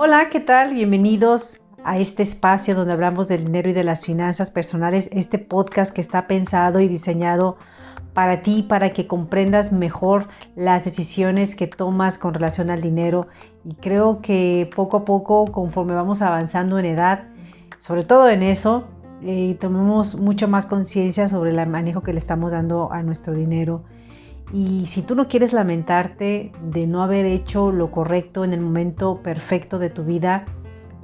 Hola, ¿qué tal? Bienvenidos a este espacio donde hablamos del dinero y de las finanzas personales, este podcast que está pensado y diseñado para ti, para que comprendas mejor las decisiones que tomas con relación al dinero. Y creo que poco a poco, conforme vamos avanzando en edad, sobre todo en eso, eh, tomemos mucho más conciencia sobre el manejo que le estamos dando a nuestro dinero. Y si tú no quieres lamentarte de no haber hecho lo correcto en el momento perfecto de tu vida,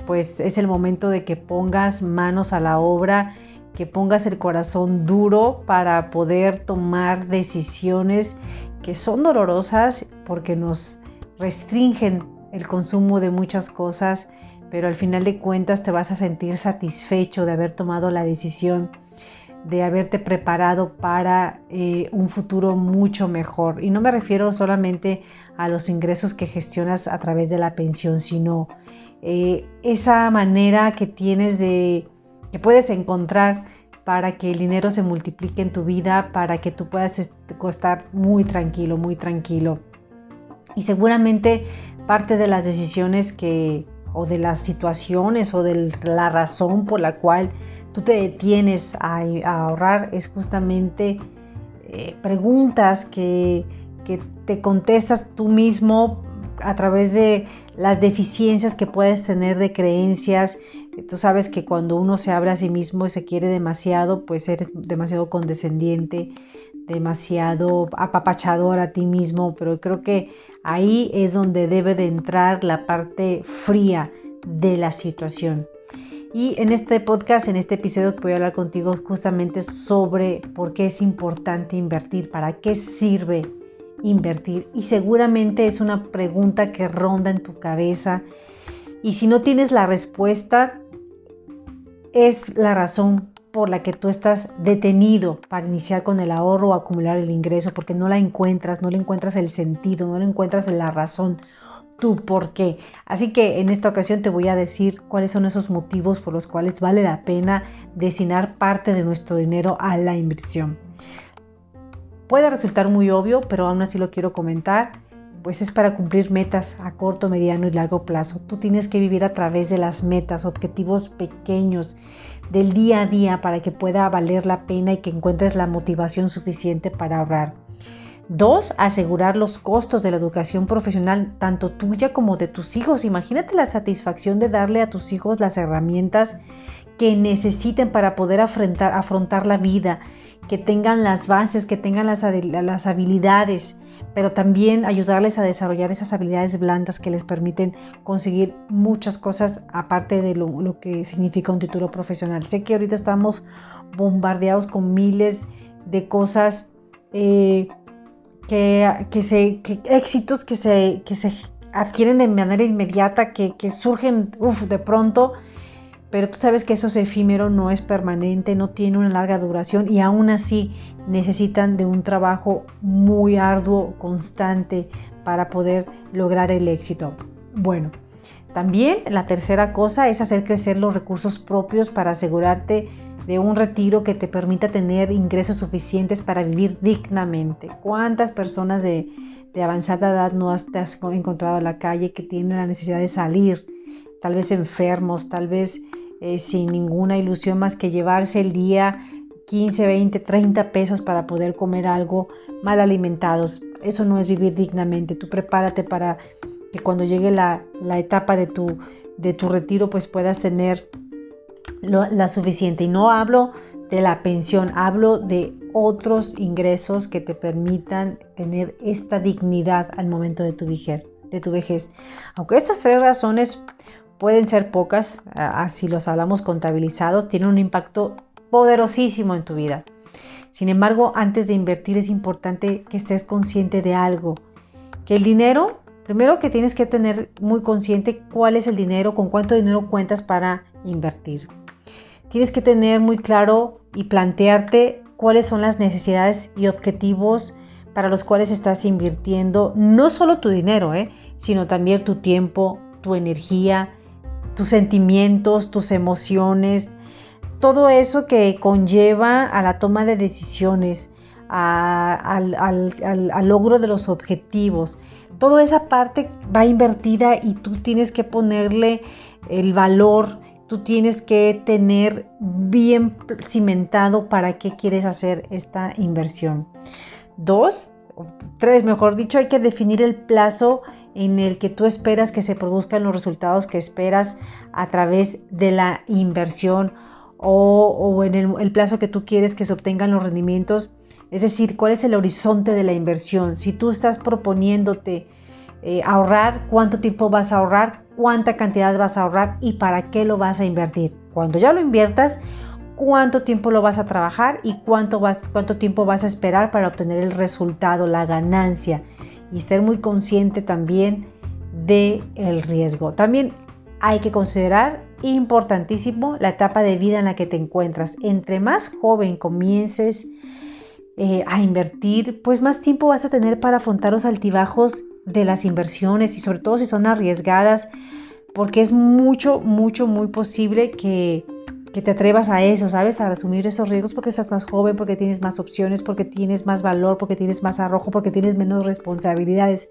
pues es el momento de que pongas manos a la obra, que pongas el corazón duro para poder tomar decisiones que son dolorosas porque nos restringen el consumo de muchas cosas, pero al final de cuentas te vas a sentir satisfecho de haber tomado la decisión de haberte preparado para eh, un futuro mucho mejor. Y no me refiero solamente a los ingresos que gestionas a través de la pensión, sino eh, esa manera que tienes de, que puedes encontrar para que el dinero se multiplique en tu vida, para que tú puedas estar muy tranquilo, muy tranquilo. Y seguramente parte de las decisiones que, o de las situaciones o de la razón por la cual tú te detienes a, ahorrar es justamente eh, preguntas que, que te contestas tú mismo a través de las deficiencias que puedes tener de creencias. Tú sabes que cuando uno se abre a sí mismo y se quiere demasiado, pues eres demasiado condescendiente, demasiado apapachador a ti mismo, pero creo que ahí es donde debe de entrar la parte fría de la situación. Y en este podcast, en este episodio, voy a hablar contigo justamente sobre por qué es importante invertir, para qué sirve invertir. Y seguramente es una pregunta que ronda en tu cabeza. Y si no tienes la respuesta, es la razón por la que tú estás detenido para iniciar con el ahorro o acumular el ingreso, porque no la encuentras, no le encuentras el sentido, no le encuentras la razón tu por qué. Así que en esta ocasión te voy a decir cuáles son esos motivos por los cuales vale la pena destinar parte de nuestro dinero a la inversión. Puede resultar muy obvio, pero aún así lo quiero comentar, pues es para cumplir metas a corto, mediano y largo plazo. Tú tienes que vivir a través de las metas, objetivos pequeños del día a día para que pueda valer la pena y que encuentres la motivación suficiente para ahorrar. Dos, asegurar los costos de la educación profesional, tanto tuya como de tus hijos. Imagínate la satisfacción de darle a tus hijos las herramientas que necesiten para poder afrontar, la vida, que tengan las bases, que tengan las, habilidades, pero también ayudarles a desarrollar esas habilidades blandas que les permiten conseguir muchas cosas aparte de lo, que significa un título profesional. Sé que ahorita estamos bombardeados con miles de cosas. Eh, que, que se, éxitos que se, que se adquieren de manera inmediata, que, que surgen de pronto, pero tú sabes que eso es efímero, no es permanente, no tiene una larga duración y aún así necesitan de un trabajo muy arduo, constante, para poder lograr el éxito. Bueno, también la tercera cosa es hacer crecer los recursos propios para asegurarte de un retiro que te permita tener ingresos suficientes para vivir dignamente. ¿Cuántas personas de, avanzada edad no has, has encontrado en la calle que tienen la necesidad de salir? Tal vez enfermos, tal vez eh, sin ninguna ilusión más que llevarse el día 15, 20, 30 pesos para poder comer algo mal alimentados. Eso no es vivir dignamente. Tú prepárate para que cuando llegue la, la etapa de tu, de tu retiro pues puedas tener la suficiente. Y no hablo de la pensión, hablo de otros ingresos que te permitan tener esta dignidad al momento de tu, de tu vejez. Aunque estas tres razones pueden ser pocas, así los hablamos contabilizados, tienen un impacto poderosísimo en tu vida. Sin embargo, antes de invertir es importante que estés consciente de algo, que el dinero, primero que tienes que tener muy consciente cuál es el dinero, con cuánto dinero cuentas para invertir. Tienes que tener muy claro y plantearte cuáles son las necesidades y objetivos para los cuales estás invirtiendo no solo tu dinero, ¿eh? sino también tu tiempo, tu energía, tus sentimientos, tus emociones, todo eso que conlleva a la toma de decisiones, al, logro de los objetivos. Toda esa parte va invertida y tú tienes que ponerle el valor, tú tienes que tener bien cimentado para qué quieres hacer esta inversión. Dos, tres, mejor dicho, hay que definir el plazo en el que tú esperas que se produzcan los resultados que esperas a través de la inversión o, en el, plazo que tú quieres que se obtengan los rendimientos. Es decir, cuál es el horizonte de la inversión. Si tú estás proponiéndote eh, ahorrar, cuánto tiempo vas a ahorrar, cuánta cantidad vas a ahorrar y para qué lo vas a invertir. Cuando ya lo inviertas, cuánto tiempo lo vas a trabajar y cuánto, vas, cuánto tiempo vas a esperar para obtener el resultado, la ganancia y ser muy consciente también del el riesgo. También hay que considerar importantísimo la etapa de vida en la que te encuentras. Entre más joven comiences eh, a invertir, pues más tiempo vas a tener para afrontar los altibajos de las inversiones y sobre todo si son arriesgadas, porque es mucho, mucho, muy posible que que te atrevas a eso, ¿sabes? A asumir esos riesgos porque estás más joven, porque tienes más opciones, porque tienes más valor, porque tienes más arrojo, porque tienes menos responsabilidades.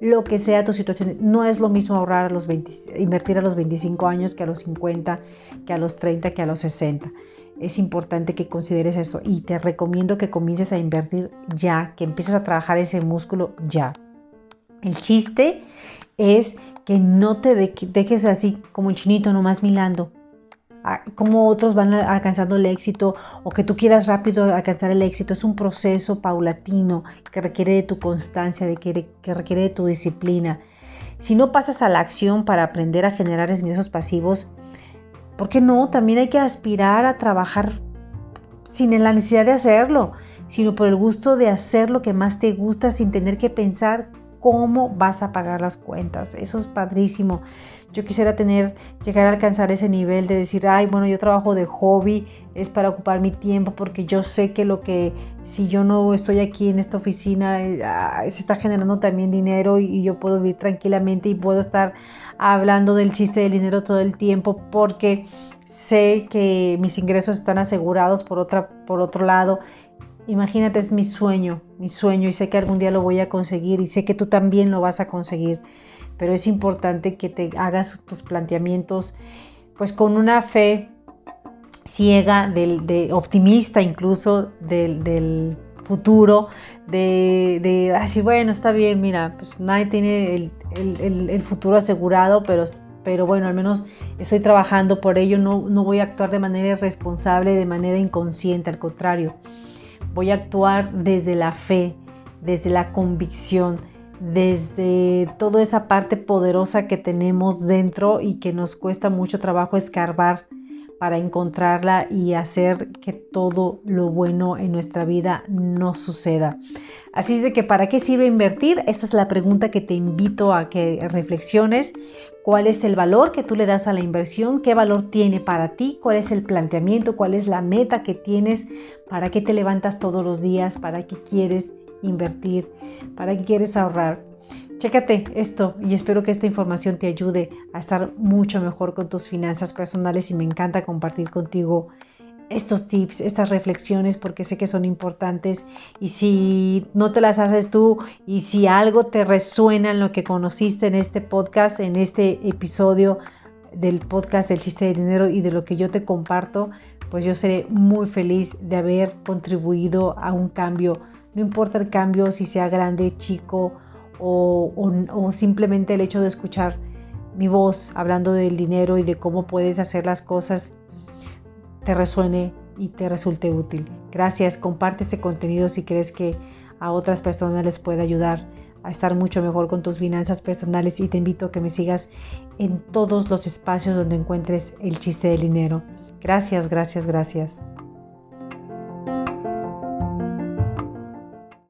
Lo que sea tu situación, no es lo mismo ahorrar a los 20, invertir a los 25 años que a los 50, que a los 30, que a los 60. Es importante que consideres eso y te recomiendo que comiences a invertir ya, que empieces a trabajar ese músculo ya. El chiste es que no te dejes así como un chinito nomás milando cómo otros van alcanzando el éxito o que tú quieras rápido alcanzar el éxito. Es un proceso paulatino que requiere de tu constancia, de que, requiere de tu disciplina. Si no pasas a la acción para aprender a generar ingresos pasivos, ¿por qué no? También hay que aspirar a trabajar sin la necesidad de hacerlo, sino por el gusto de hacer lo que más te gusta sin tener que pensar cómo vas a pagar las cuentas. Eso es padrísimo. Yo quisiera tener, llegar a alcanzar ese nivel de decir, ay, bueno, yo trabajo de hobby, es para ocupar mi tiempo, porque yo sé que lo que, si yo no estoy aquí en esta oficina, eh, ah, se está generando también dinero y, yo puedo vivir tranquilamente y puedo estar hablando del chiste del dinero todo el tiempo porque sé que mis ingresos están asegurados por, otra, por otro lado. Imagínate, es mi sueño, mi sueño y sé que algún día lo voy a conseguir y sé que tú también lo vas a conseguir pero es importante que te hagas tus planteamientos pues con una fe ciega, de optimista incluso del, futuro, de, de así, bueno, está bien, mira, pues nadie tiene el, futuro asegurado, pero, pero bueno, al menos estoy trabajando por ello, no, no voy a actuar de manera irresponsable, de manera inconsciente, al contrario, voy a actuar desde la fe, desde la convicción, desde toda esa parte poderosa que tenemos dentro y que nos cuesta mucho trabajo escarbar para encontrarla y hacer que todo lo bueno en nuestra vida no suceda. Así es de que, ¿para qué sirve invertir? Esta es la pregunta que te invito a que reflexiones. ¿Cuál es el valor que tú le das a la inversión? ¿Qué valor tiene para ti? ¿Cuál es el planteamiento? ¿Cuál es la meta que tienes? ¿Para qué te levantas todos los días? ¿Para qué quieres invertir, para qué quieres ahorrar. Chécate esto y espero que esta información te ayude a estar mucho mejor con tus finanzas personales y me encanta compartir contigo estos tips, estas reflexiones porque sé que son importantes y si no te las haces tú y si algo te resuena en lo que conociste en este podcast, en este episodio del podcast del chiste de dinero y de lo que yo te comparto, pues yo seré muy feliz de haber contribuido a un cambio no importa el cambio, si sea grande, chico o, simplemente el hecho de escuchar mi voz hablando del dinero y de cómo puedes hacer las cosas te resuene y te resulte útil. Gracias, comparte este contenido si crees que a otras personas les puede ayudar a estar mucho mejor con tus finanzas personales y te invito a que me sigas en todos los espacios donde encuentres el chiste del dinero. Gracias, gracias, gracias.